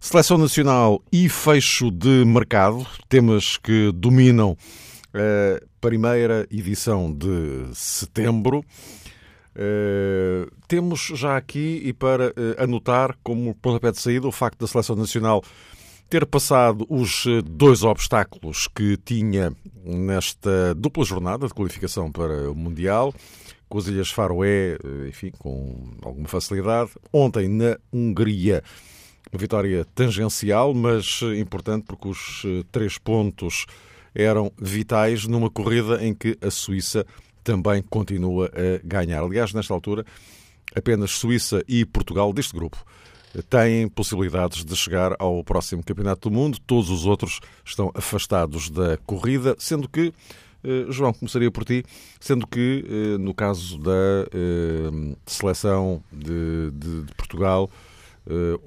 seleção nacional e fecho de mercado, temas que dominam a primeira edição de setembro. Uh, temos já aqui, e para uh, anotar como pontapé de saída, o facto da seleção nacional ter passado os eh, dois obstáculos que tinha nesta dupla jornada de qualificação para o Mundial, com as Ilhas Faroé, eh, enfim, com alguma facilidade. Ontem, na Hungria, uma vitória tangencial, mas eh, importante porque os três pontos eram vitais numa corrida em que a Suíça também continua a ganhar. Aliás, nesta altura, apenas Suíça e Portugal deste grupo têm possibilidades de chegar ao próximo Campeonato do Mundo. Todos os outros estão afastados da corrida, sendo que, eh, João, começaria por ti, sendo que, eh, no caso da eh, seleção de, de, de Portugal,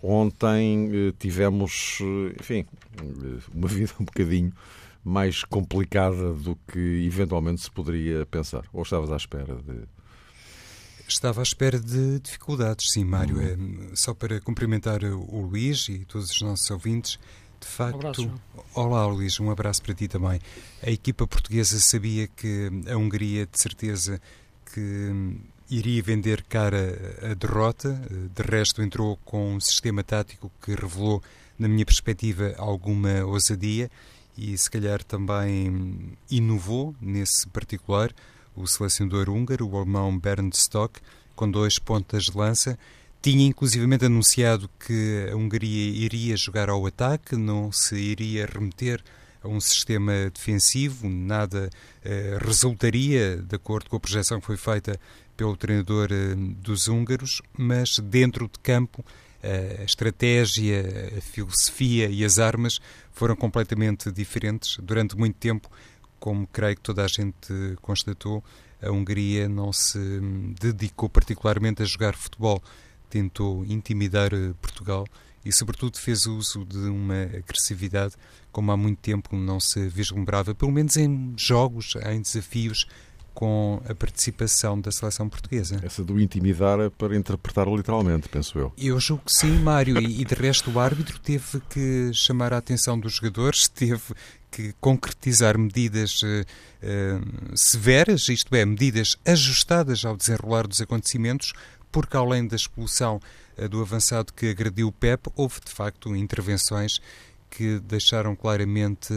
ontem tivemos, enfim, uma vida um bocadinho mais complicada do que eventualmente se poderia pensar. Ou estavas à espera de Estava à espera de dificuldades, sim, Mário. Uhum. É, só para cumprimentar o Luís e todos os nossos ouvintes, de facto. Um. Olá, Luís, um abraço para ti também. A equipa portuguesa sabia que a Hungria, de certeza, que iria vender cara a derrota. De resto, entrou com um sistema tático que revelou, na minha perspectiva, alguma ousadia e, se calhar, também inovou nesse particular o selecionador húngaro, o alemão Bernd Stock, com dois pontas de lança. Tinha inclusivamente anunciado que a Hungria iria jogar ao ataque, não se iria remeter a um sistema defensivo, nada eh, resultaria de acordo com a projeção que foi feita pelo treinador eh, dos húngaros, mas dentro de campo eh, a estratégia, a filosofia e as armas foram completamente diferentes. Durante muito tempo como creio que toda a gente constatou, a Hungria não se dedicou particularmente a jogar futebol. Tentou intimidar eh, Portugal e, sobretudo, fez uso de uma agressividade como há muito tempo não se vislumbrava, pelo menos em jogos, em desafios com a participação da seleção portuguesa. Essa do intimidar é para interpretar literalmente, penso eu. Eu julgo que sim, Mário, e, e de resto o árbitro teve que chamar a atenção dos jogadores, teve que concretizar medidas uh, uh, severas, isto é, medidas ajustadas ao desenrolar dos acontecimentos, porque além da expulsão uh, do avançado que agrediu o PEP, houve de facto intervenções que deixaram claramente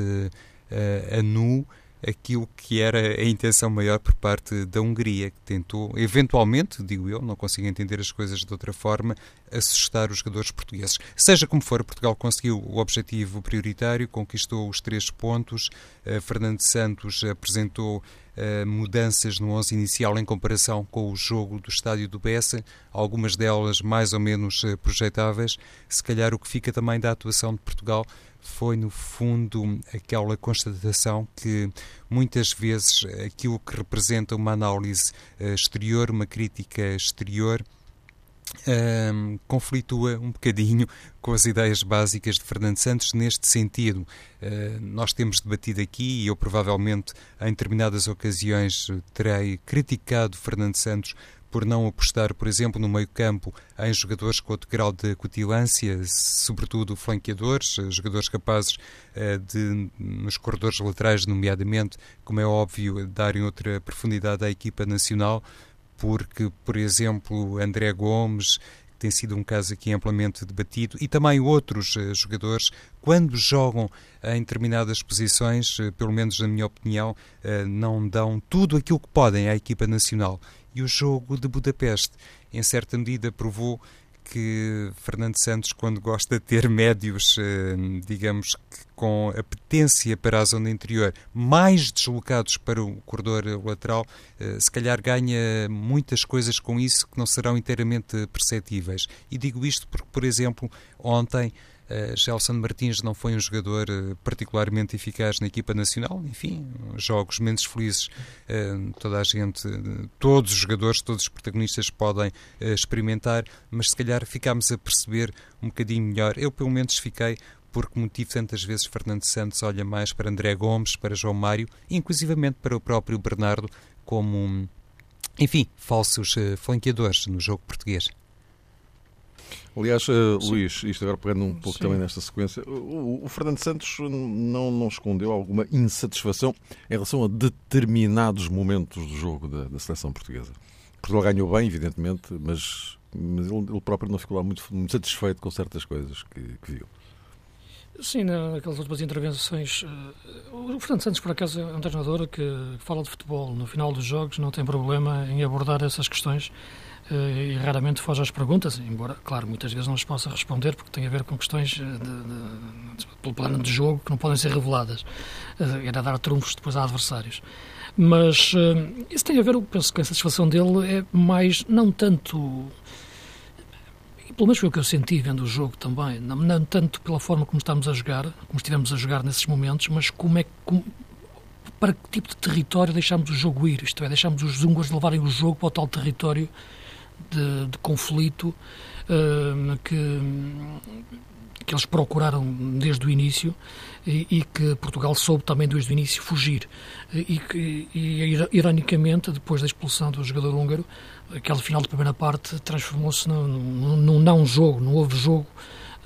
a nu aquilo que era a intenção maior por parte da Hungria, que tentou, eventualmente, digo eu, não consigo entender as coisas de outra forma, assustar os jogadores portugueses. Seja como for, Portugal conseguiu o objetivo prioritário, conquistou os três pontos. Uh, Fernando Santos apresentou uh, mudanças no 11 inicial em comparação com o jogo do estádio do Bessa, algumas delas mais ou menos uh, projetáveis. Se calhar o que fica também da atuação de Portugal foi, no fundo, aquela constatação que muitas vezes aquilo que representa uma análise uh, exterior, uma crítica exterior, um, conflitua um bocadinho com as ideias básicas de Fernando Santos neste sentido. Uh, nós temos debatido aqui e eu provavelmente em determinadas ocasiões terei criticado Fernando Santos por não apostar, por exemplo, no meio-campo em jogadores com outro grau de cutilância, sobretudo flanqueadores, jogadores capazes uh, de, nos corredores laterais, nomeadamente, como é óbvio, darem outra profundidade à equipa nacional, porque, por exemplo, André Gomes, que tem sido um caso aqui amplamente debatido, e também outros uh, jogadores, quando jogam em determinadas posições, uh, pelo menos na minha opinião, uh, não dão tudo aquilo que podem à equipa nacional. E o jogo de Budapeste, em certa medida, provou que Fernando Santos, quando gosta de ter médios, eh, digamos com apetência para a zona interior, mais deslocados para o corredor lateral, eh, se calhar ganha muitas coisas com isso que não serão inteiramente perceptíveis. E digo isto porque, por exemplo, ontem Uh, Gelson Martins não foi um jogador uh, particularmente eficaz na equipa nacional, enfim, jogos menos felizes, uh, toda a gente, todos os jogadores, todos os protagonistas podem experimentar, mas se calhar ficámos a perceber um bocadinho melhor. Eu, pelo menos, fiquei porque motivo tantas vezes Fernando Santos olha mais para André Gomes, para João Mário, inclusivamente para o próprio Bernardo, como, enfim, falsos flanqueadores no jogo português. Aliás, uh, Luís, isto agora pegando um pouco Sim. também nesta sequência, o, o, Fernando Santos não, não escondeu alguma insatisfação em relação a determinados momentos do jogo da, da seleção portuguesa. Portugal ganhou bem, evidentemente, mas, mas ele, ele, próprio não ficou lá muito, muito satisfeito com certas coisas que, que viu. Sim, naquelas últimas intervenções. Eh, o Fernando Santos, por acaso, é um treinador que fala de futebol no final dos jogos, não tem problema em abordar essas questões eh, e raramente foge às perguntas, embora, claro, muitas vezes não as possa responder porque tem a ver com questões eh, de, de, pelo plano de jogo que não podem ser reveladas. Era dar trunfos depois a adversários. Mas isso tem a ver, eu penso que a satisfação dele é mais, não tanto pelo menos foi o que eu senti vendo o jogo também, não, não, tanto pela forma como estamos a jogar, como estivemos a jogar nesses momentos, mas como é como, para que tipo de território deixamos o jogo ir, isto é, deixamos os húngaros levarem o jogo para o tal território de, de conflito uh, que, que eles procuraram desde o início e, e, que Portugal soube também desde o início fugir. E, que, e, ironicamente, depois da expulsão do jogador húngaro, aquele final de primeira parte transformou-se num, num não jogo, não houve jogo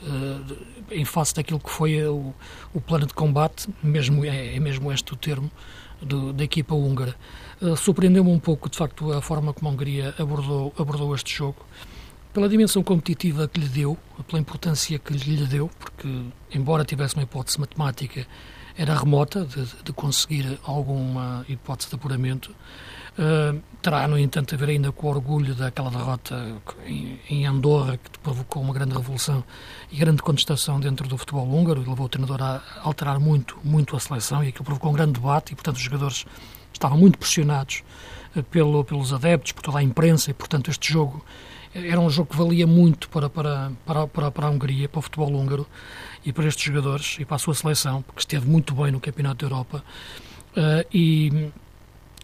uh, em face daquilo que foi o, o plano de combate, mesmo, é, é mesmo este o termo, do, da equipa húngara. Uh, Surpreendeu-me um pouco, de facto, a forma como a Hungria abordou, abordou este jogo, pela dimensão competitiva que lhe deu, pela importância que lhe deu, porque, embora tivesse uma hipótese matemática, era remota de, de conseguir alguma hipótese de apuramento. Uh, terá, no entanto, a ver ainda com o orgulho daquela derrota em, em, Andorra, que provocou uma grande revolução e grande contestação dentro do futebol húngaro e levou o treinador a alterar muito, muito a seleção e aquilo provocou um grande debate e, portanto, os jogadores estavam muito pressionados pelo, pelos adeptos, por toda a imprensa e, portanto, este jogo era um jogo que valia muito para, para, para, para, a Hungria, para o futebol húngaro e para estes jogadores e para a sua seleção, porque esteve muito bem no Campeonato da Europa. Uh, e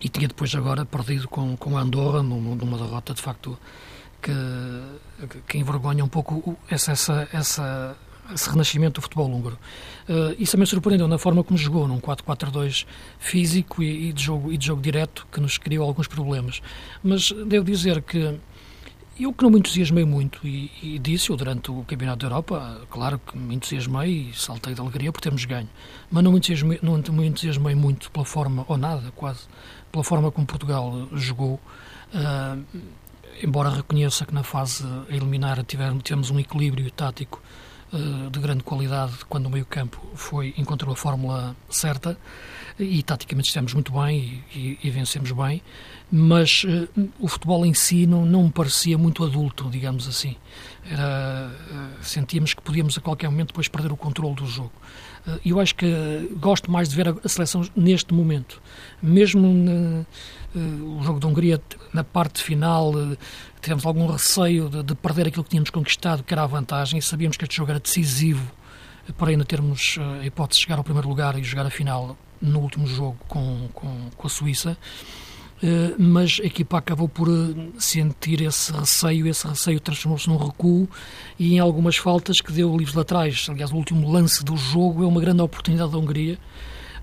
e tinha depois agora perdido com, com a Andorra numa derrota de facto que, que envergonha um pouco essa, essa, essa, esse renascimento do futebol húngaro. Uh, isso também surpreendeu na forma como jogou, num 4-4-2 físico e, e, de jogo, e de jogo direto, que nos criou alguns problemas. Mas devo dizer que eu que não me entusiasmei muito, e, e disse-o durante o Campeonato da Europa, claro que me entusiasmei e saltei de alegria por termos ganho, mas não me entusiasmei, não me entusiasmei muito pela forma, ou nada quase, pela forma como Portugal jogou, uh, embora reconheça que na fase eliminar tivemos, um equilíbrio tático de grande qualidade quando o meio campo foi, encontrou a fórmula certa e taticamente estivemos muito bem e, e, e vencemos bem, mas uh, o futebol em si não, não me parecia muito adulto, digamos assim. Era, sentíamos que podíamos a qualquer momento depois perder o controle do jogo. Eh, eu acho que gosto mais de ver a seleção neste momento. Mesmo no eh, jogo da Hungria, na parte final, eh, tivemos algum receio de, de, perder aquilo que tínhamos conquistado, que era a vantagem, e sabíamos que este jogo era decisivo para ainda termos a hipótese de chegar ao primeiro lugar e jogar a final no último jogo com, com, com a Suíça. Eh, mas a equipa acabou por eh, sentir esse receio, esse receio transformou-se num recuo e em algumas faltas que deu livros laterais. Aliás, o último lance do jogo é uma grande oportunidade da Hungria.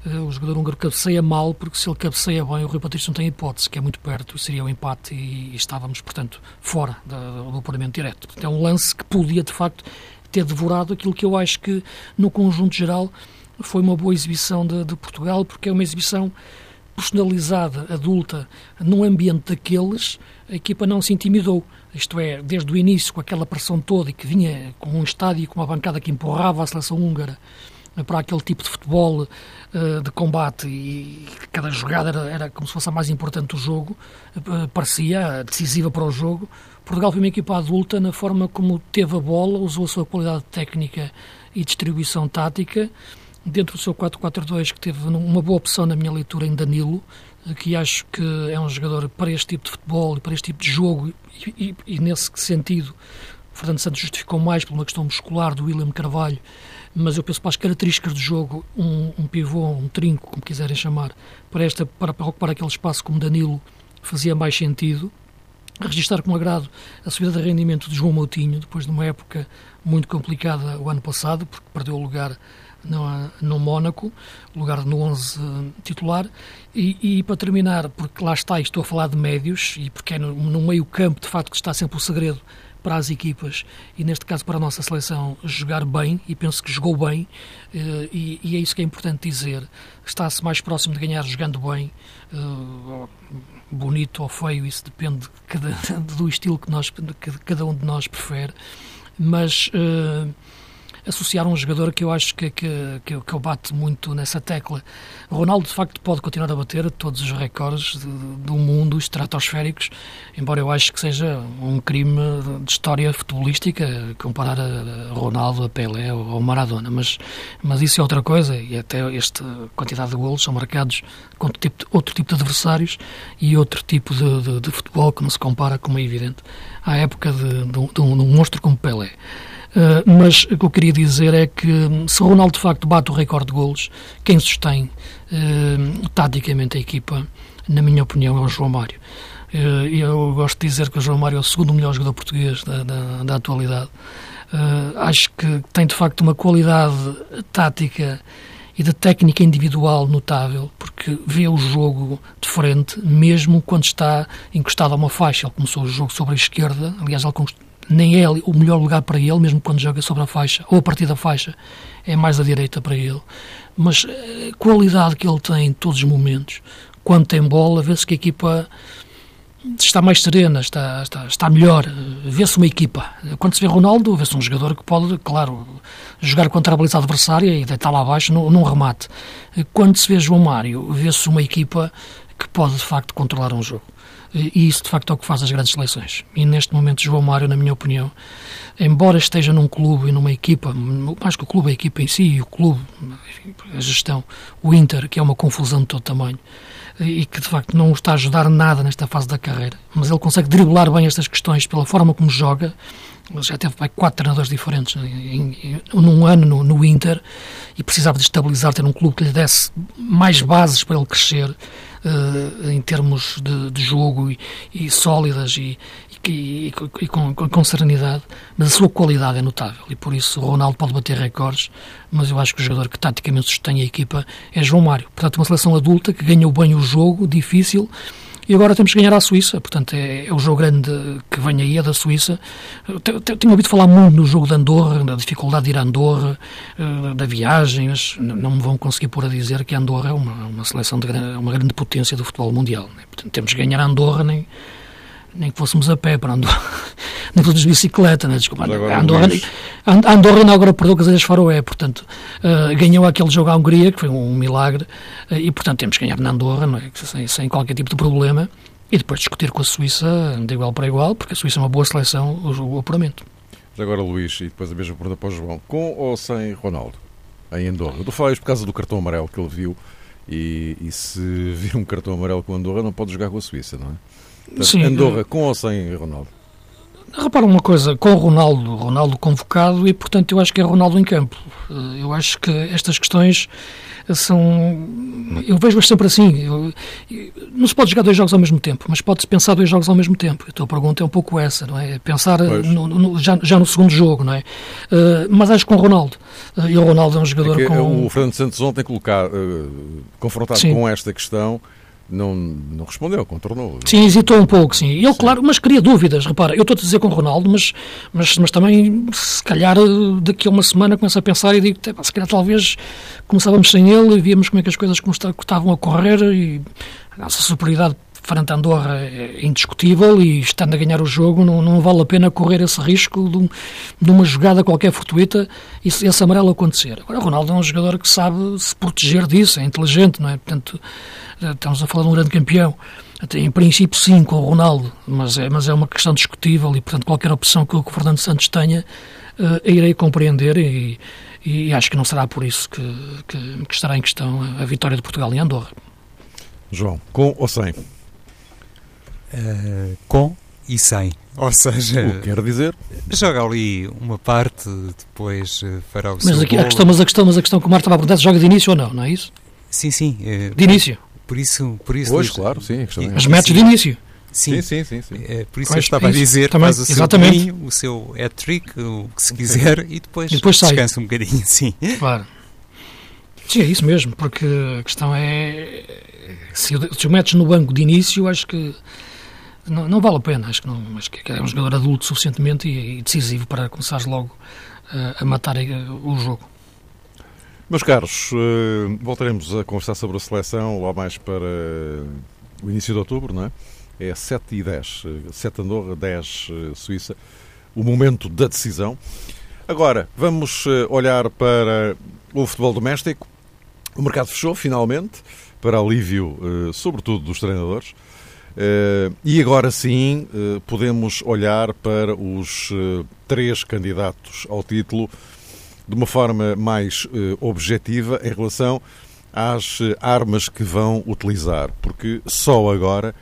Eh, o jogador húngaro cabeceia mal, porque se ele cabeceia bem, o Rui Patrício não tem hipótese, que é muito perto, seria o um empate e, estávamos, portanto, fora do apuramento direto. É um lance que podia, de facto, ter devorado aquilo que eu acho que, no conjunto geral, foi uma boa exibição de, de Portugal, porque é uma exibição personalizada, adulta, num ambiente daqueles, a equipa não se intimidou. Isto é, desde o início, com aquela pressão toda e que vinha com um estádio com uma bancada que empurrava a seleção húngara para aquele tipo de futebol uh, de combate e cada jogada era, era, como se fosse a mais importante do jogo, uh, parecia decisiva para o jogo. Portugal foi uma equipa adulta na forma como teve a bola, usou a sua qualidade técnica e distribuição tática dentro do seu 4-4-2, que teve uma boa opção na minha leitura em Danilo, que acho que é um jogador para este tipo de futebol e para este tipo de jogo, e, e, e nesse sentido Fernando Santos justificou mais por uma questão muscular do William Carvalho, mas eu penso para as características do jogo, um, um pivô, um trinco, como quiserem chamar, para, esta, para, para ocupar aquele espaço como Danilo fazia mais sentido. Registrar com agrado a subida de rendimento de João Moutinho, depois de uma época muito complicada o ano passado, porque perdeu o lugar no, no Mónaco, lugar no 11 titular. E, e, para terminar, porque lá está, estou a falar de médios, e porque é no, no meio campo, de facto, que está sempre o segredo para as equipas e neste caso para a nossa seleção jogar bem e penso que jogou bem eh, e, e é isso que é importante dizer está-se mais próximo de ganhar jogando bem eh, bonito ou feio isso depende do estilo que, nós, cada um de nós prefere mas uh, associar um jogador que eu acho que, que, que, eu, que eu bato muito nessa tecla. Ronaldo, de facto, pode continuar a bater todos os recordes de, do mundo estratosféricos, embora eu acho que seja um crime de história futebolística comparar a Ronaldo, a Pelé ou a Maradona, mas, mas isso é outra coisa e até esta quantidade de golos são marcados contra tipo, outro tipo de adversários e outro tipo de, de, de, futebol que não se compara, como é evidente, à época de, de, de um monstro como Pelé. Uh, mas o que eu queria dizer é que se Ronaldo de facto bate o recorde de golos, quem sustém uh, taticamente a equipa, na minha opinião, é o João Mário. Uh, eu gosto de dizer que o João Mário é o segundo melhor jogador português da, da, da atualidade. acho que tem de facto uma qualidade tática e de técnica individual notável, porque vê o jogo de frente, mesmo quando está encostado a uma faixa. Ele começou o jogo sobre a esquerda, aliás, ele nem é o melhor lugar para ele, mesmo quando joga sobre a faixa, ou a partir da faixa, é mais à direita para ele. Mas a eh, qualidade que ele tem em todos os momentos, quando tem bola, vê-se que a equipa está mais serena, está, está, está melhor, vê-se uma equipa. Quando se vê Ronaldo, vê-se um jogador que pode, claro, jogar contra a baliza adversária e deitar lá abaixo num, num remate. Quando se vê João Mário, vê-se uma equipa que pode, de facto, controlar um jogo. E isso, de facto, é o que faz as grandes seleções. E neste momento, João Mário, na minha opinião, embora esteja num clube e numa equipa, mais que o clube, a equipa em si, e o clube, a gestão, o Inter, que é uma confusão de todo tamanho, e que de facto não o está a ajudar nada nesta fase da carreira, mas ele consegue driblar bem estas questões pela forma como joga. Ele já teve quatro treinadores diferentes em, em, num ano no, no, Inter e precisava de estabilizar, ter um clube que lhe desse mais bases para ele crescer uh, em termos de, de jogo e, e sólidas e, e, e com, com, serenidade, mas a sua qualidade é notável e por isso o Ronaldo pode bater recordes, mas eu acho que o jogador que taticamente sustém a equipa é João Mário. Portanto, uma seleção adulta que ganhou bem o jogo, difícil, e agora temos que ganhar à Suíça. Portanto, é, é o jogo grande que vem aí, é da Suíça. Tenho ouvido falar muito no jogo de Andorra, da dificuldade de ir a Andorra, eh, da viagem, mas não me vão conseguir pôr a dizer que Andorra é uma, uma seleção de uma grande potência do futebol mundial. Né? Portanto, temos que ganhar a Andorra, nem, nem que fôssemos a pé para Andorra, nem que fôssemos de bicicleta, né? desculpa. A Andorra, a Andorra inaugurou perdeu com as Ilhas Faroé, portanto, uh, ganhou aquele jogo à Hungria, que foi um, milagre, uh, e portanto temos que ganhar na Andorra, não é? sem, sem qualquer tipo de problema, e depois discutir com a Suíça de igual para igual, porque a Suíça é uma boa seleção, o, o apuramento. Agora, Luís, e depois a mesma pergunta para o João, com ou sem Ronaldo, em Andorra? Eu estou a por causa do cartão amarelo que ele viu, e, e se vir um cartão amarelo com Andorra, não pode jogar com a Suíça, não é? Sim, Andorra, com ou sem Ronaldo? Repara uma coisa, com o Ronaldo, Ronaldo convocado e, portanto, eu acho que é Ronaldo em campo. Eu acho que estas questões são. Eu vejo-as sempre assim. Eu, não se pode jogar dois jogos ao mesmo tempo, mas pode-se pensar dois jogos ao mesmo tempo. A tua pergunta é um pouco essa, não é? Pensar no, no, já, já, no segundo jogo, não é? Uh, mas acho que com o Ronaldo. Uh, e o Ronaldo é um jogador é com. O Fernando Santos ontem colocar, uh, confrontado sim. com esta questão não, não respondeu, contornou. Sim, hesitou um pouco, sim. Ele, sim. claro, mas cria dúvidas. Repara, eu estou a dizer com o Ronaldo, mas, mas, mas também, se calhar, daqui a uma semana começo a pensar e digo, se calhar talvez começávamos sem ele e víamos como é que as coisas estavam a correr e a nossa superioridade frente a Andorra é indiscutível e estando a ganhar o jogo não, não vale a pena correr esse risco de, um, de uma jogada qualquer fortuita e esse amarelo acontecer. Agora, o Ronaldo é um jogador que sabe se proteger disso, é inteligente, não é? Portanto, estamos a falar de um grande campeão. Em princípio, sim, com o Ronaldo, mas é, mas é uma questão discutível e, portanto, qualquer opção que o Fernando Santos tenha, uh, irei compreender e, e, acho que não será por isso que, que, que estará em questão a, a vitória de Portugal em Andorra. João, com ou sem? Uh, com e sem. Ou seja, o que quer dizer, joga ali uma parte, depois eh, fará o mas seu aqui, a questão, mas a questão, mas a questão que o Marta estava a perguntar se joga de início ou não, não é isso? Sim, sim. eh, De início. Por isso, por isso pois, diz- claro, sim, a questão é. Mas metes de início. Sim, Sim, sim, sim, sim. É, por isso eu estava a isso, dizer, também, faz o seu exatamente. golinho, o seu hat-trick, o que se quiser, e depois, E depois sai. descansa um bocadinho, sim. Claro. Sim, é isso mesmo, porque a questão é. Se, o- se o metes no banco de início, acho que não, não vale a pena. Acho que, não, acho que é um jogador adulto suficientemente e, e decisivo para começares logo eh, a matar eh, o jogo. Meus caros, eh, voltaremos a conversar sobre a seleção lá mais para o início de outubro, não é? É 7 e 10. eh, 7 Andorra, 10 eh, Suíça. O momento da decisão. Agora, vamos eh, olhar para o futebol doméstico. O mercado fechou, finalmente, para alívio, eh, sobretudo, dos treinadores. Eh, E agora sim eh, podemos olhar para os eh, três candidatos ao título de uma forma mais eh, objetiva em relação às eh, armas que vão utilizar, porque só agora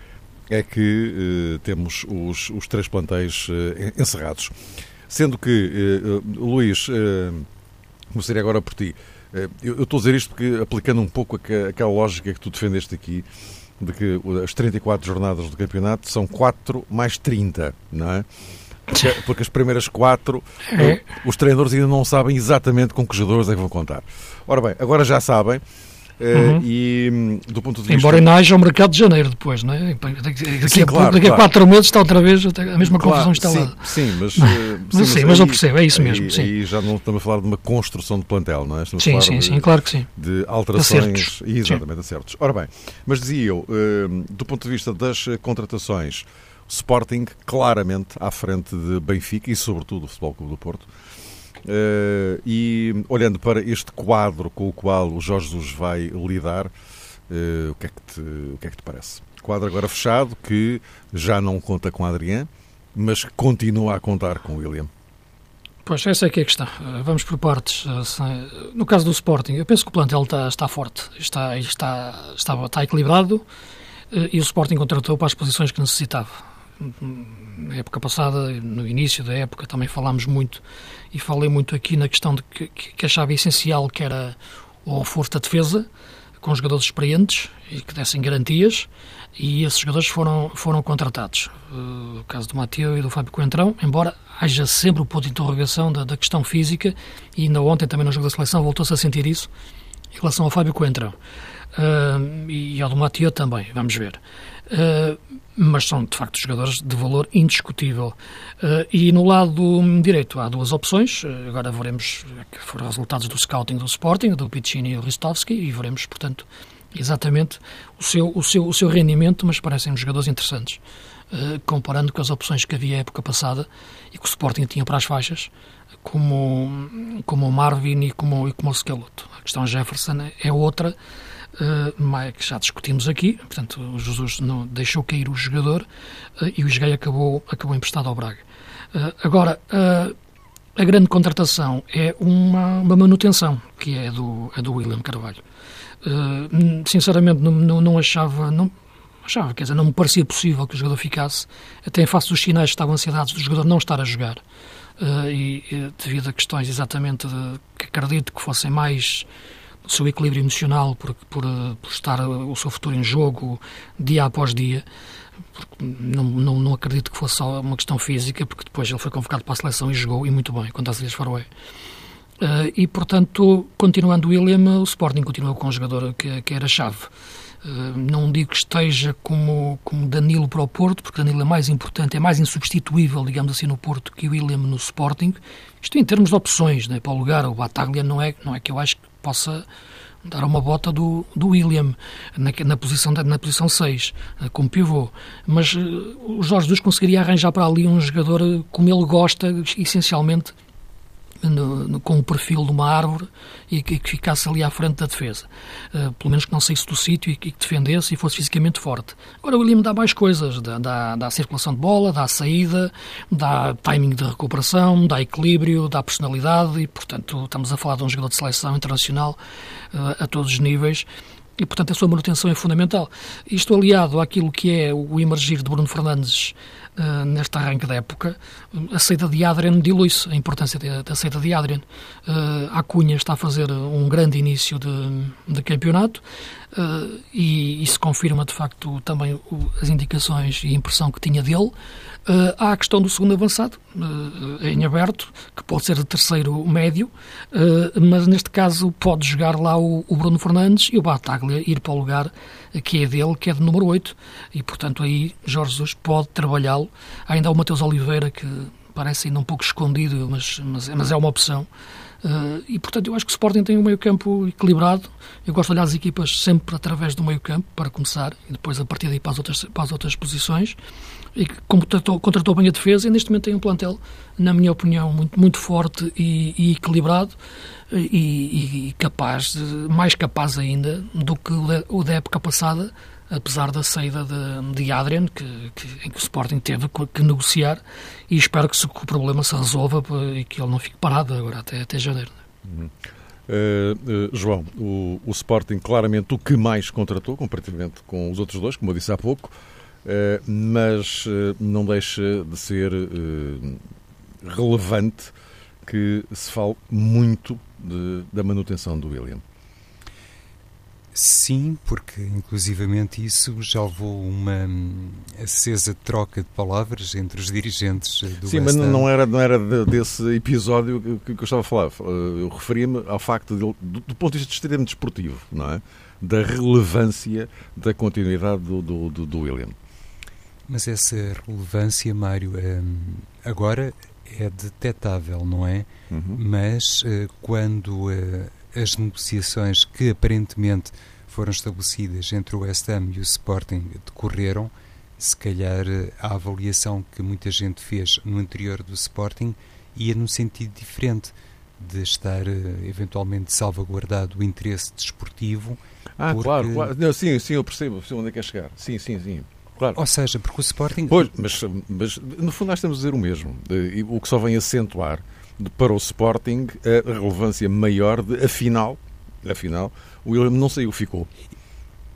é que eh, temos os, os três plantéis encerrados. Sendo que, Luís, eh, começaria agora por ti. Eu, eu estou a dizer isto porque, aplicando um pouco aque- aquela lógica que tu defendeste aqui, de que as 34 jornadas do campeonato são 4 mais 30, não é? Porque, as primeiras 4 É. os treinadores ainda não sabem exatamente com que jogadores é que vão contar. Ora bem, agora já sabem. eh, Uhum. E hum, do ponto de vista. Embora ainda haja o mercado de janeiro depois, não é? Daqui, Sim, a, claro, daqui a claro. quatro meses está outra vez a mesma Claro, confusão instalada. Sim, sim, mas, eh, Mas sim, mas eu aí- percebo, é isso mesmo, sim. aí já não estamos a falar de uma construção de plantel, não é? Estamos a Sim, falar sim, de, sim, claro que sim. de alterações. Acertos. Exatamente, acertos. Ora bem, mas dizia eu, eh, do ponto de vista das eh, contratações, Sporting claramente à frente de Benfica e, sobretudo, o Futebol Clube do Porto. Eh, e olhando para este quadro com o qual o Jorge Jesus vai lidar, eh, o, que é que te, o que é que te parece? Quadro agora fechado que já não conta com Adrián, mas continua a contar com William. Pois, essa é que é a questão. Eh, Vamos por partes. No caso do Sporting, eu penso que o plantel está, está forte, está, está, está, está equilibrado e o Sporting contratou para as posições que necessitava. Na época passada, no início da época, também falámos muito e falei muito aqui na questão de que, que achava essencial que era o reforço da defesa, com jogadores experientes e que dessem garantias, e esses jogadores foram, foram contratados. Uh, o caso do Mateu e do Fábio Coentrão, embora haja sempre o ponto de interrogação da, da questão física, e ainda ontem também no jogo da seleção voltou-se a sentir isso, em relação ao Fábio Coentrão. Uh, e ao do Mateu também, vamos ver. Mas são, de facto, jogadores de valor indiscutível. Uh, e no lado direito há duas opções. Uh, agora veremos que foram resultados do scouting do Sporting, do Piccini e do Ristovski, e veremos, portanto, exatamente o seu, o seu, o seu rendimento, mas parecem jogadores interessantes. Uh, comparando com as opções que havia época passada e que o Sporting tinha para as faixas, como, como o Marvin e como, e como o Scalotto. A questão Jefferson é outra, Uh, que já discutimos aqui, portanto, o Jesus não deixou cair o jogador uh, e o Esguei acabou, acabou emprestado ao Braga. Uh, agora, a grande contratação é uma, uma manutenção, que é do, é do William Carvalho. Sinceramente, não, não, não achava. Não, achava, quer dizer, não me parecia possível que o jogador ficasse, até em face dos sinais que estavam ansiedades do jogador não estar a jogar. Uh, e, e devido a questões exatamente de, que acredito que fossem mais o seu equilíbrio emocional por, por, eh, por estar o seu futuro em jogo dia após dia. Não, não, não acredito que fosse só uma questão física, porque depois ele foi convocado para a seleção e jogou, e muito bem, contra as Ilhas Faroé. Uh, e, portanto, continuando o William, o Sporting continua com um jogador que, que era chave. Uh, não digo que esteja como, como Danilo para o Porto, porque Danilo é mais importante, é mais insubstituível, digamos assim, no Porto que o William no Sporting. Isto em termos de opções, né, para o lugar, o Bataglia não é, não é que eu acho que possa dar uma bota do, do William na, na, posição, na posição 6, uh, como pivô. Mas uh, o Jorge Jesus conseguiria arranjar para ali um jogador uh, como ele gosta, essencialmente no, no, com o perfil de uma árvore e que, que, ficasse ali à frente da defesa. Uh, pelo menos que não saísse do sítio e que, que, defendesse e fosse fisicamente forte. Agora o William dá mais coisas, dá, dá, dá circulação de bola, dá saída, dá timing de recuperação, dá equilíbrio, dá personalidade e, portanto, estamos a falar de um jogador de seleção internacional uh, a todos os níveis e, portanto, a sua manutenção é fundamental. Isto aliado àquilo que é o emergir de Bruno Fernandes uh, neste arranque da época, a saída de Adrian dilui-se, a importância da saída de Adrian. Uh, a Cunha está a fazer um grande início de, de campeonato uh, e isso confirma, de facto, também o, as indicações e impressão que tinha dele. Uh, há a questão do segundo avançado, uh, em aberto, que pode ser de terceiro médio, uh, mas neste caso pode jogar lá o, o, Bruno Fernandes e o Bataglia ir para o lugar que é dele, que é de número 8, e portanto aí Jorge Jesus pode trabalhá-lo. Ainda há o Mateus Oliveira, que parece ainda um pouco escondido, mas, mas, mas é uma opção. Uh, e, portanto, eu acho que o Sporting tem um meio-campo equilibrado. Eu gosto de olhar as equipas sempre através do meio-campo, para começar, e depois a partir daí para as outras, para as outras posições. E que contratou, contratou bem a defesa e neste momento tem um plantel, na minha opinião, muito, muito forte e, e equilibrado e, e, capaz, mais capaz ainda do que o da época passada, apesar da saída de, de Adrian, que, que, em que o Sporting teve que negociar, e espero que, se, que o problema se resolva e que ele não fique parado agora até, até janeiro. Uhum. Uh, uh, João, o, o, Sporting claramente o que mais contratou, comparativamente com os outros dois, como eu disse há pouco, mas não deixa de ser relevante que se fale muito de, da manutenção do William. Sim, porque inclusivamente isso já levou uma hum, acesa troca de palavras entre os dirigentes do Sim, mas não era, não era desse episódio que, eu estava a falar. Eu referia-me ao facto, de, do, do, ponto de vista extremamente desportivo, não é? da relevância da continuidade do, do, do William. Mas essa relevância, Mário, hum, agora é detetável, não é? Uhum. Mas eh, quando eh, as negociações que aparentemente foram estabelecidas entre o West Ham e o Sporting decorreram, se calhar a avaliação que muita gente fez no interior do Sporting ia num sentido diferente de estar eventualmente salvaguardado o interesse desportivo. Ah, porque... claro, claro. Não, sim, sim, eu percebo, percebo onde é que é chegar. Sim, sim, sim. Claro. Ou seja, porque o Sporting. Pois, mas, mas no fundo nós temos a dizer o mesmo. O que só vem acentuar para o Sporting a relevância maior de, afinal, afinal, o William não saiu, ficou.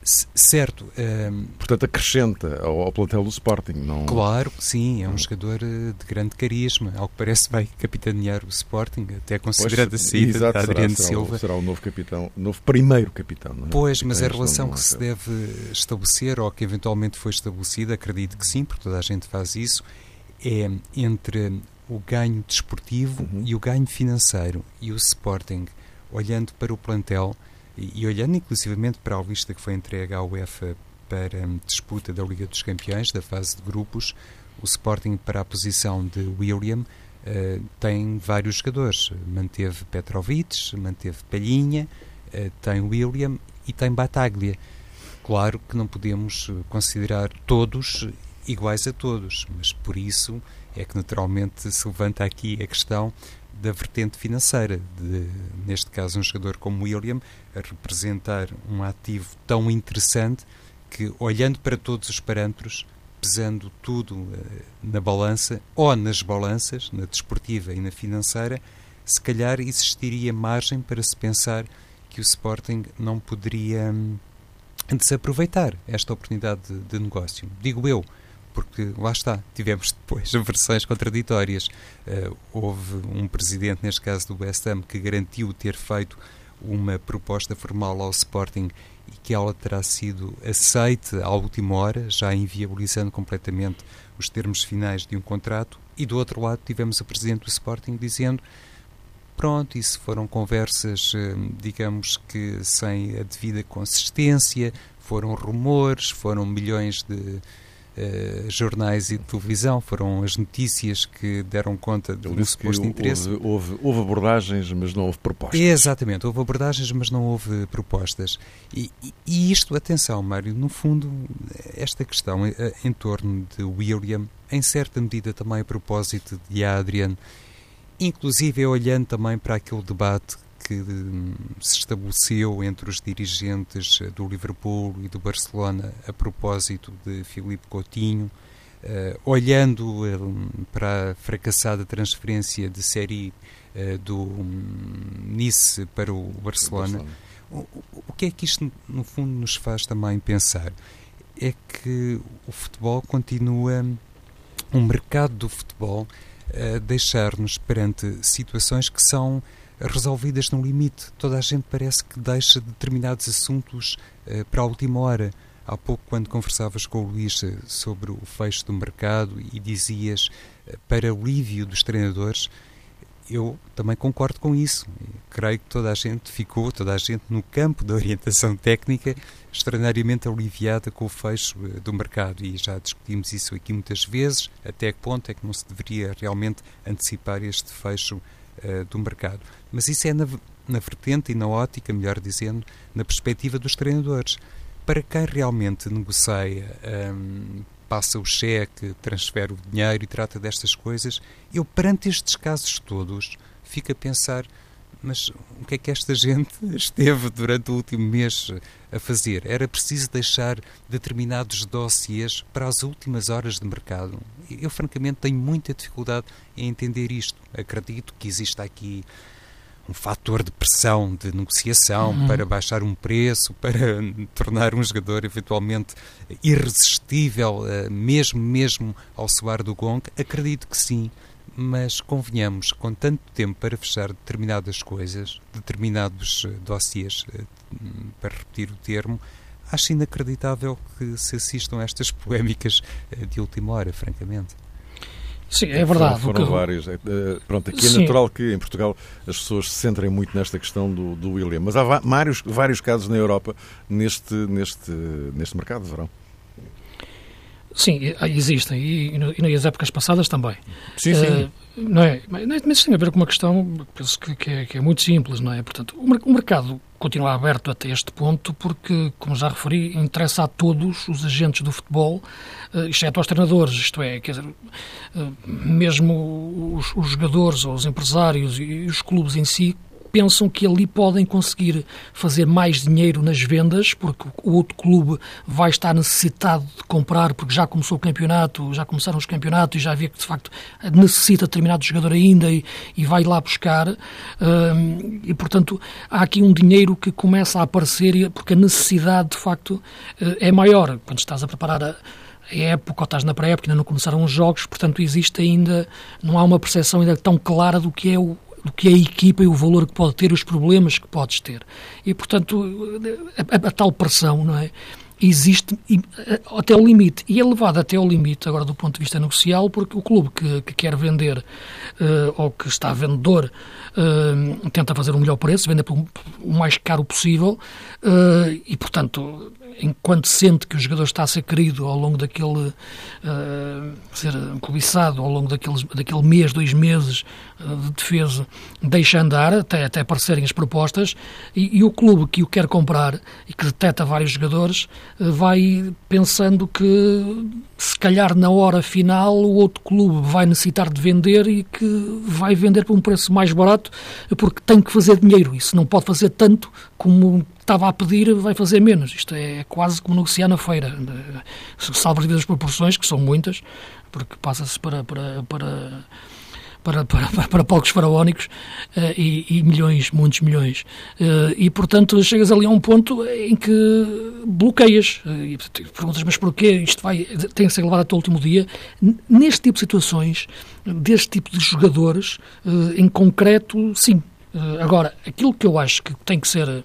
Certo. Um, ehm, Portanto, acrescenta ao, ao, plantel do Sporting. Não... Claro que sim, é um jogador eh, de grande carisma. Ao que parece, vai capitanear o Sporting, até considerado a saída exato, de Adriano será, Silva. Será o novo capitão, novo primeiro capitão. É? Pois, mas a relação que se deve estabelecer, ou que eventualmente foi estabelecida, acredito que sim, porque toda a gente faz isso, é entre o ganho desportivo uhum. e o ganho financeiro. E o Sporting, olhando para o plantel e, olhando inclusivamente para a lista que foi entregue à UEFA para a disputa da Liga dos Campeões, da fase de grupos, o Sporting para a posição de William uh, tem vários jogadores. Manteve Petrovic, manteve Palhinha, uh, tem William e tem Bataglia. Claro que não podemos considerar todos iguais a todos, mas por isso é que naturalmente se levanta aqui a questão da vertente financeira, de, neste caso um jogador como William, a representar um ativo tão interessante que, olhando para todos os parâmetros, pesando tudo uh, na balança, ou nas balanças, na desportiva e na financeira, se calhar existiria margem para se pensar que o Sporting não poderia hum, desaproveitar esta oportunidade de, de negócio. Digo eu, porque lá está, tivemos depois versões contraditórias. Uh, houve um presidente, neste caso do West Ham, que garantiu ter feito uma proposta formal ao Sporting e que ela terá sido aceite à última hora, já inviabilizando completamente os termos finais de um contrato. E do outro lado tivemos o presidente do Sporting dizendo pronto, isso foram conversas, eh, digamos que sem a devida consistência, foram rumores, foram milhões de Uh, jornais e de televisão, foram as notícias que deram conta do suposto interesse. Houve, houve, houve, abordagens, mas não houve propostas. Exatamente, houve abordagens, mas não houve propostas. E, e, isto, atenção, Mário, no fundo, esta questão em, eh, em torno de William, em certa medida também a propósito de Adrian, inclusive olhando também para aquele debate que hum, se estabeleceu entre os dirigentes do Liverpool e do Barcelona a propósito de Filipe Coutinho, uh, olhando uh, para a fracassada transferência de série uh, do um, Nice para o Barcelona. O, o que é que isto, no fundo, nos faz também pensar? É que o futebol continua um mercado do futebol a deixar-nos perante situações que são resolvidas no limite. Toda a gente parece que deixa determinados assuntos uh, para a última hora. Há pouco, quando conversavas com o Luís eh, sobre o fecho do mercado e dizias uh, para alívio dos treinadores, eu também concordo com isso. Creio que toda a gente ficou, toda a gente no campo da orientação técnica, extraordinariamente aliviada com o fecho do mercado. E já discutimos isso aqui muitas vezes. Até que ponto é que não se deveria realmente antecipar este fecho uh, do mercado? Mas isso é na, na vertente e na ótica, melhor dizendo, na perspectiva dos treinadores. Para quem realmente negocia, um, passa o cheque, transfere o dinheiro e trata destas coisas, eu, perante estes casos todos, fico a pensar: mas o que é que esta gente esteve durante o último mês a fazer? Era preciso deixar determinados dossiês para as últimas horas de mercado? Eu, francamente, tenho muita dificuldade em entender isto. Acredito que exista aqui um fator de pressão, de negociação uhum. para baixar um preço, para tornar um jogador eventualmente irresistível, eh, mesmo mesmo ao soar do gong? Acredito que sim, mas convenhamos, com tanto tempo para fechar determinadas coisas, determinados eh, dossiês, eh, para repetir o termo, acho inacreditável que se assistam a estas polémicas de última hora, francamente. Sim, é verdade. Foram, foram vários. É, é, pronto, aqui é Sim. natural que em Portugal as pessoas se centrem muito nesta questão do, do William, mas há vários, vários casos na Europa neste, neste, neste mercado de verão. Sim, existem, e, e nas épocas passadas também. Sim, sim. Uh, não é? Mas isso tem a ver com uma questão penso que, que, é, que é muito simples, não é? Portanto, o mercado continua aberto até este ponto porque, como já referi, interessa a todos os agentes do futebol, uh, exceto aos treinadores, isto é, quer dizer, uh, mesmo os, os jogadores ou os empresários e os clubes em si pensam que ali podem conseguir fazer mais dinheiro nas vendas, porque o outro clube vai estar necessitado de comprar, porque já começou o campeonato, já começaram os campeonatos e já vê que de facto necessita determinado jogador ainda e, e vai lá buscar. E portanto há aqui um dinheiro que começa a aparecer, porque a necessidade de facto eh, é maior. Quando estás a preparar a época ou estás na pré-época, ainda não começaram os jogos, portanto existe ainda, não há uma percepção ainda tão clara do que é o, do que é a equipa e o valor que pode ter, os problemas que podes ter. E, portanto, a, a, a tal pressão, não é? existe até o limite e é levado até o limite agora do ponto de vista negocial porque o clube que, que quer vender uh, ou que está vendedor uh, tenta fazer o melhor preço, vender por o mais caro possível uh, e portanto enquanto sente que o jogador está a ser querido ao longo daquele uh, ser cobiçado ao longo daqueles, daquele mês, dois meses de defesa, deixa andar até, até aparecerem as propostas e, e, o clube que o quer comprar e que detecta vários jogadores uh, vai pensando que se calhar na hora final o outro clube vai necessitar de vender e que vai vender por um preço mais barato porque tem que fazer dinheiro. Isso não pode fazer tanto como estava a pedir, vai fazer menos. Isto é quase como negociar na feira. Salvo as proporções, que são muitas, porque passa-se para, para, para para, para, para, palcos faraónicos uh, e, e, milhões, muitos milhões. Uh, e, portanto, chegas ali a um ponto em que bloqueias. Uh, e perguntas, mas porquê isto vai, tem que ser levado até o último dia? Neste tipo de situações, deste tipo de jogadores, em concreto, sim. agora, aquilo que eu acho que tem que ser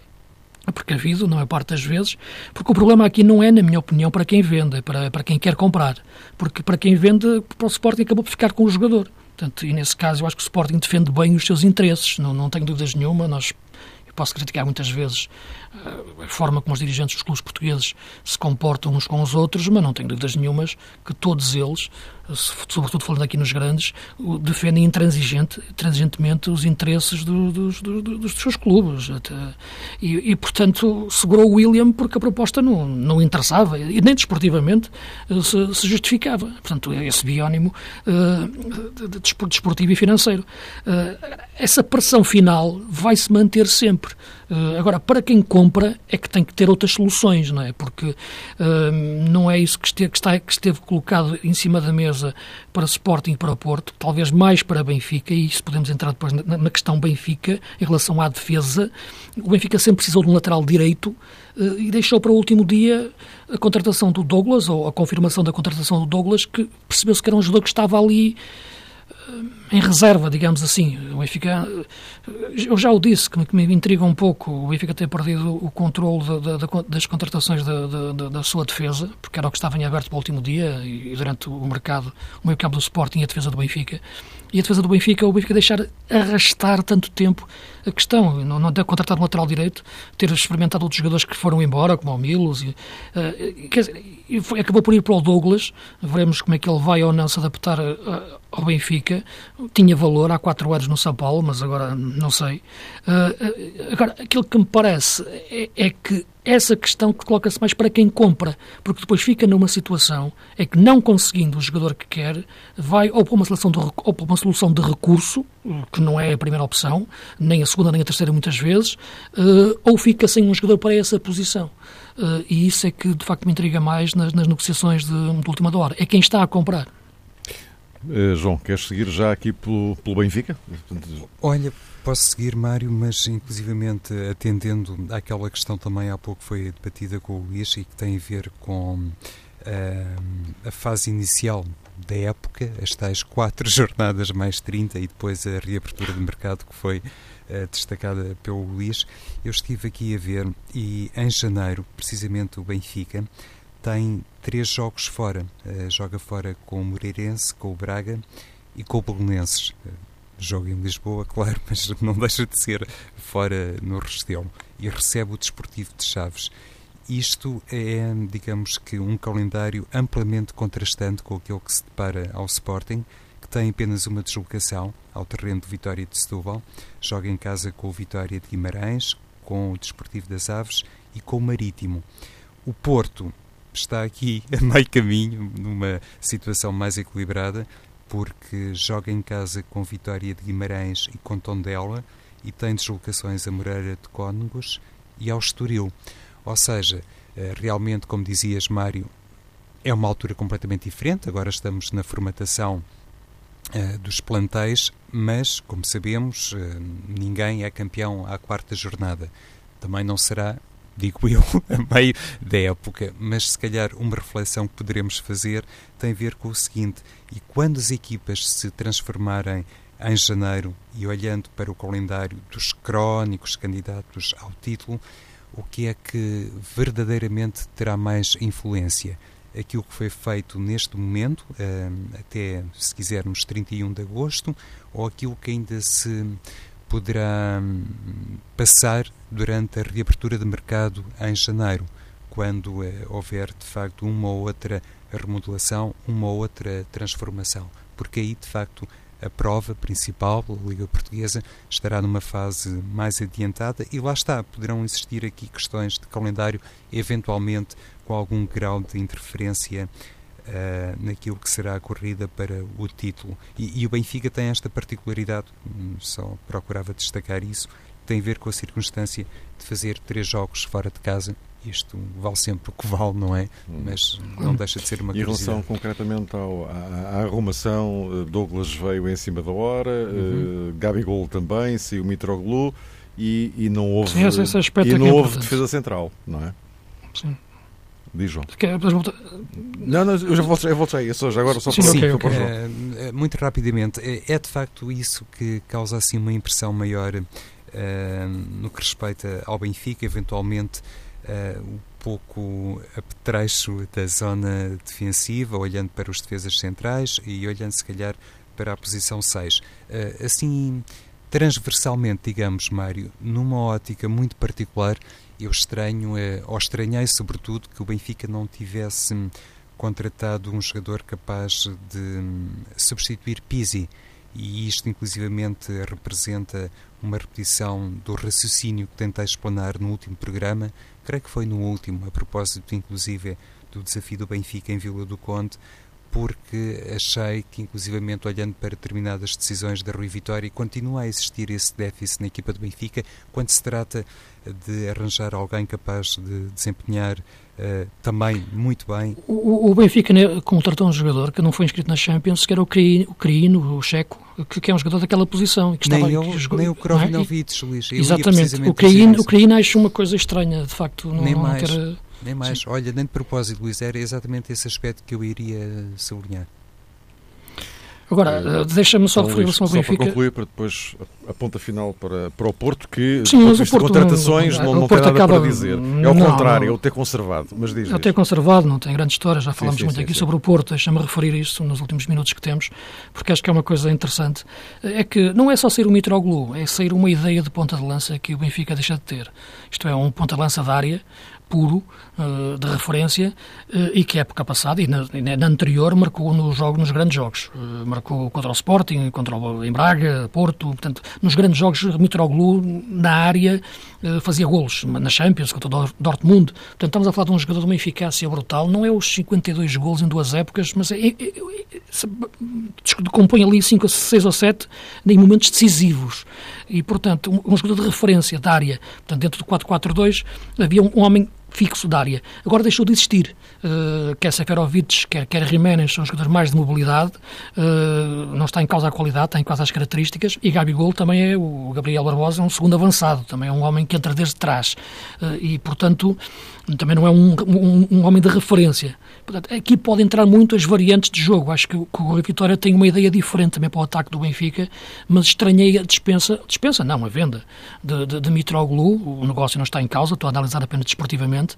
precavido, não é parte das vezes, porque o problema aqui não é, na minha opinião, para quem vende, é para, para quem quer comprar. Porque para quem vende, para o Sporting acabou por ficar com o jogador. Portanto, e nesse caso eu acho que o Sporting defende bem os seus interesses, não, não tenho dúvidas nenhuma, nós eu posso criticar muitas vezes a forma como os dirigentes dos clubes portugueses se comportam uns com os outros, mas não tenho dúvidas nenhumas que todos eles, sobretudo falando aqui nos grandes, defendem intransigente, intransigentemente os interesses do, dos, do, dos seus clubes. E, e, portanto, segurou o William porque a proposta não, não interessava, e nem desportivamente eh, se, se justificava. Portanto, esse biónimo uh, desportivo e financeiro. Uh, essa pressão final vai se manter sempre. Uh, agora, para quem compra, é que tem que ter outras soluções, não é? Porque uh, não é isso que esteve, que, está, que esteve colocado em cima da mesa para Sporting e para o Porto, talvez mais para Benfica, e isso podemos entrar depois na, na questão Benfica, em relação à defesa. O Benfica sempre precisou de um lateral direito uh, e deixou para o último dia a contratação do Douglas, ou a confirmação da contratação do Douglas, que percebeu-se que era um jogador que estava ali em reserva, digamos assim. O Benfica, eu já o disse, que me intriga um pouco o Benfica ter perdido o controle das contratações da, sua defesa, porque era o que estava em aberto para o último dia e durante o mercado, o meio campo do Sporting e a defesa do Benfica. E a defesa do Benfica, o Benfica deixar arrastar tanto tempo a questão, não, não ter contratado um lateral direito, ter experimentado outros jogadores que foram embora, como o Milos, e, uh, quer dizer, e foi, acabou por ir para o Douglas, veremos como é que ele vai ou não se adaptar uh, ao Benfica, tinha valor há quatro anos no São Paulo, mas agora não sei. Uh, agora, aquilo que me parece é, é que essa questão que coloca-se mais para quem compra, porque depois fica numa situação é que não conseguindo o jogador que quer, vai ou para uma solução de, ou para uma solução de recurso, que não é a primeira opção, nem a segunda nem a terceira muitas vezes, uh, ou fica sem um jogador para essa posição. Uh, e isso é que de facto me intriga mais nas, nas negociações de, de última hora. É quem está a comprar. Uh, João, queres seguir já aqui pelo, pelo Benfica? Olha, posso seguir, Mário, mas inclusivamente atendendo àquela questão também há pouco foi debatida com o Luís e que tem a ver com uh, a fase inicial da época, as tais quatro jornadas mais 30 e depois a reabertura de mercado que foi uh, destacada pelo Luís. Eu estive aqui a ver e em janeiro, precisamente o Benfica, tem três jogos fora. Uh, joga fora com o Moreirense, com o Braga e com o Belenenses. Uh, joga em Lisboa, claro, mas não deixa de ser fora no Restelo. E recebe o Desportivo de Chaves. Isto é, digamos que, um calendário amplamente contrastante com aquele que se depara ao Sporting, que tem apenas uma deslocação ao terreno de Vitória de Setúbal. Joga em casa com o Vitória de Guimarães, com o Desportivo das Aves e com o Marítimo. O Porto está aqui a meio caminho, numa situação mais equilibrada, porque joga em casa com Vitória de Guimarães e com Tondela e tem deslocações a Moreira de Cónegos e ao Estoril. Ou seja, eh, realmente, como dizias, Mário, é uma altura completamente diferente. Agora estamos na formatação uh, dos plantéis, mas, como sabemos, uh, ninguém é campeão à quarta jornada. Também não será digo eu, a meio da época, mas se calhar uma reflexão que poderemos fazer tem a ver com o seguinte: e quando as equipas se transformarem em janeiro e olhando para o calendário dos crónicos candidatos ao título, o que é que verdadeiramente terá mais influência? Aquilo que foi feito neste momento, eh, até se quisermos 31 de agosto, ou aquilo que ainda se poderá hum, passar durante a reabertura de mercado em janeiro, quando eh, houver de facto uma ou outra remodelação, uma ou outra transformação, porque aí de facto a prova principal, a Liga Portuguesa, estará numa fase mais adiantada e lá está, poderão existir aqui questões de calendário, eventualmente com algum grau de interferência uh, naquilo que será a corrida para o título. E, e, o Benfica tem esta particularidade, hum, só procurava destacar isso, tem a ver com a circunstância de fazer três jogos fora de casa. Isto vale sempre o que vale, não é? Hum. Mas não deixa de ser uma E em relação concretamente ao, à, à, arrumação, eh, Douglas veio em cima da hora, uhum. uh, Gabigol também, saiu Mitroglou e, e não houve, Sim, esse, esse e não é houve defesa central, não é? Sim. Diz João. Não, não, eu já voltei, eu voltei. Eu só, já agora só para, Sim, okay. Uh, muito rapidamente, é, é, de facto isso que causa assim uma impressão maior uh, no que respeita ao Benfica, eventualmente uh, um pouco apetrecho da zona defensiva, olhando para os defesas centrais e olhando se calhar para a posição 6. assim, transversalmente, digamos, Mário, numa ótica muito particular, eu estranho, eh, ou estranhei sobretudo, que o Benfica não tivesse hum, contratado um jogador capaz de hum, substituir Pizzi. E isto, inclusivamente, representa uma repetição do raciocínio que tentei explanar no último programa, creio que foi no último, a propósito, inclusive, do desafio do Benfica em Vila do Conde, porque achei que, inclusivamente, olhando para determinadas decisões da Rui Vitória, continua a existir esse déficit na equipa do Benfica quando se trata de arranjar alguém capaz de desempenhar uh, também muito bem. O, o Benfica né, contratou um jogador que não foi inscrito na Champions, que era o Criino, o checo, que, que, é um jogador daquela posição. E que nem, estava, eu, que jogou, nem o Krovinovic, é? Luís. Exatamente. O Criino, o Criino acho uma coisa estranha, de facto. Não, nem não mais. Ter... Nem mais. Sim. Olha, nem de propósito, Luís, era exatamente esse aspecto que eu iria sublinhar. Agora, uh, deixa-me só referir relação ao Benfica. Só para concluir, para depois a ponta final para, para o Porto, que Sim, mas o Porto, contratações não, não, não, não tem nada acaba, para dizer. É ao contrário, é o ter conservado. Mas diz, é o ter conservado, não tem grande história, já falámos sim, sim, muito sim, aqui sobre o Porto, deixa-me referir isso nos últimos minutos que temos, porque acho que é uma coisa interessante. É que não é só sair o Mitroglou, é sair uma ideia de ponta de lança que o Benfica deixa de ter. Isto é, um ponta de lança da área, puro, uh, de referência, uh, e que época passada e na, na, anterior marcou no jogo, nos grandes jogos. Uh, marcou contra o Sporting, contra o em Braga, Porto, portanto, nos grandes jogos, Mitroglou, na área, fazia golos, na Champions, contra o Dortmund. Portanto, estamos a falar de um jogador de uma eficácia brutal, não é os 52 golos em duas épocas, mas é, é, é, compõe ali 5, 6 ou 7 em momentos decisivos. E, portanto, um, um jogador de referência da área, portanto, dentro do 4-4-2, havia um, um homem fixo da área. Agora deixou de existir. Uh, quer Seferovic, quer, quer Jiménez, são jogadores mais de mobilidade, uh, não está em causa a qualidade, está em causa as características, e Gabigol também é, o Gabriel Barbosa é um segundo avançado, também é um homem que entra desde trás, uh, e portanto também não é um, um, um, homem de referência. Portanto, aqui pode entrar muito as variantes de jogo, acho que, que o Vitória tem uma ideia diferente também para o ataque do Benfica, mas estranhei a dispensa, dispensa não, a venda de, de, de Mitroglou, o negócio não está em causa, estou a analisar apenas desportivamente,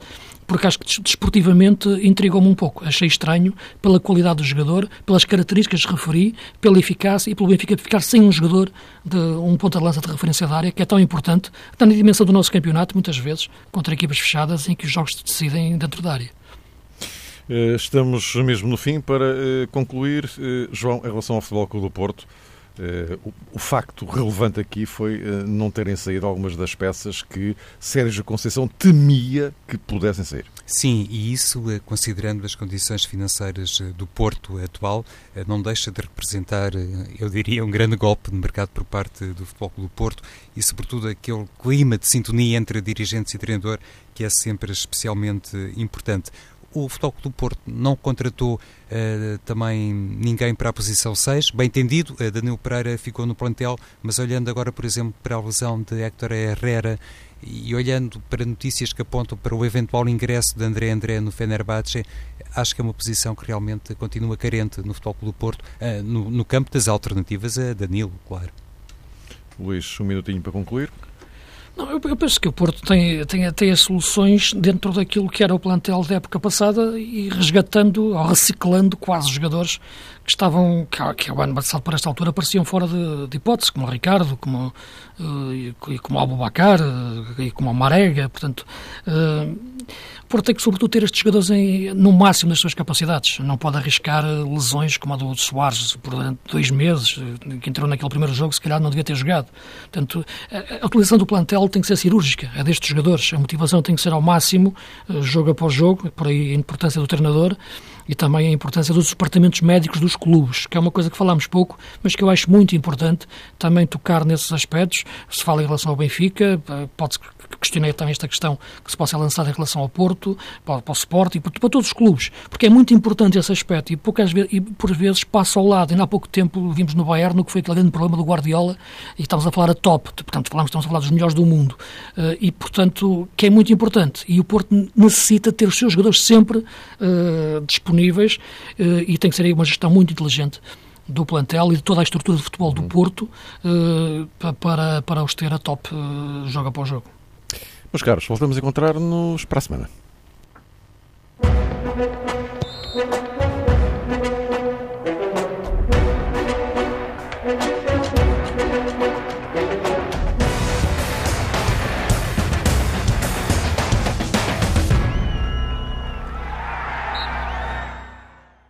porque acho que desportivamente intrigou-me um pouco. Achei estranho pela qualidade do jogador, pelas características que referi, pela eficácia e pelo Benfica ficar sem um jogador de um ponta de lança de referência da área, que é tão importante, está na dimensão do nosso campeonato, muitas vezes, contra equipas fechadas, em que os jogos se decidem dentro da área. Eh, estamos mesmo no fim para eh, concluir, eh, João, em relação ao Futebol Clube do Porto. Uh, o, o, facto relevante aqui foi uh, não terem saído algumas das peças que Sérgio Conceição temia que pudessem sair. Sim, e isso, uh, considerando as condições financeiras do Porto atual, não deixa de representar, eu diria, um grande golpe de mercado por parte do Futebol do Porto e, sobretudo, aquele clima de sintonia entre dirigentes e treinador que é sempre especialmente importante o Futebol do Porto não contratou uh, também ninguém para a posição 6, bem entendido, uh, Danilo Pereira ficou no plantel, mas olhando agora, por exemplo, para a lesão de Héctor Herrera e olhando para notícias que apontam para o eventual ingresso de André André no Fenerbahçe, acho que é uma posição que realmente continua carente no Futebol do Porto, uh, no, no campo das alternativas a Danilo, claro. Luís, um minutinho para concluir. Não, eu, eu, penso que o Porto tem, tem, tem as soluções dentro daquilo que era o plantel da época passada e resgatando ou reciclando quase jogadores que estavam, que, que o ano passado, por esta altura, pareciam fora de, de hipótese, como o Ricardo, como, e, como o Abubacar, uh, e como o Marega, portanto... Uh, Porto tem que, sobretudo, ter estes jogadores em, no máximo das suas capacidades. Não pode arriscar lesões como a do Soares por dois meses, que entrou naquele primeiro jogo, se calhar não devia ter jogado. Portanto, a utilização do plantel tem que ser cirúrgica, é destes jogadores. A motivação tem que ser ao máximo, jogo após jogo, por aí a importância do treinador e também a importância dos departamentos médicos dos clubes, que é uma coisa que falamos pouco, mas que eu acho muito importante também tocar nesses aspectos. Se fala em relação ao Benfica, eh, pode-se questionar também esta questão que se possa lançar em relação ao Porto, para, para o Sport e para, para, todos os clubes, porque é muito importante esse aspecto e, poucas vezes, e por vezes passa ao lado. Ainda há pouco tempo vimos no Bayern que foi aquele grande problema do Guardiola e estamos a falar a top, portanto falamos, estamos a falar dos melhores do mundo uh, e, portanto, que é muito importante. E o Porto necessita ter os seus jogadores sempre uh, disponíveis disponíveis eh, e tem que ser aí uma gestão muito inteligente do plantel e de toda a estrutura de futebol do uhum. Porto eh, para, para os ter a top eh, jogo após jogo. Meus caros, voltamos a encontrar-nos para a semana.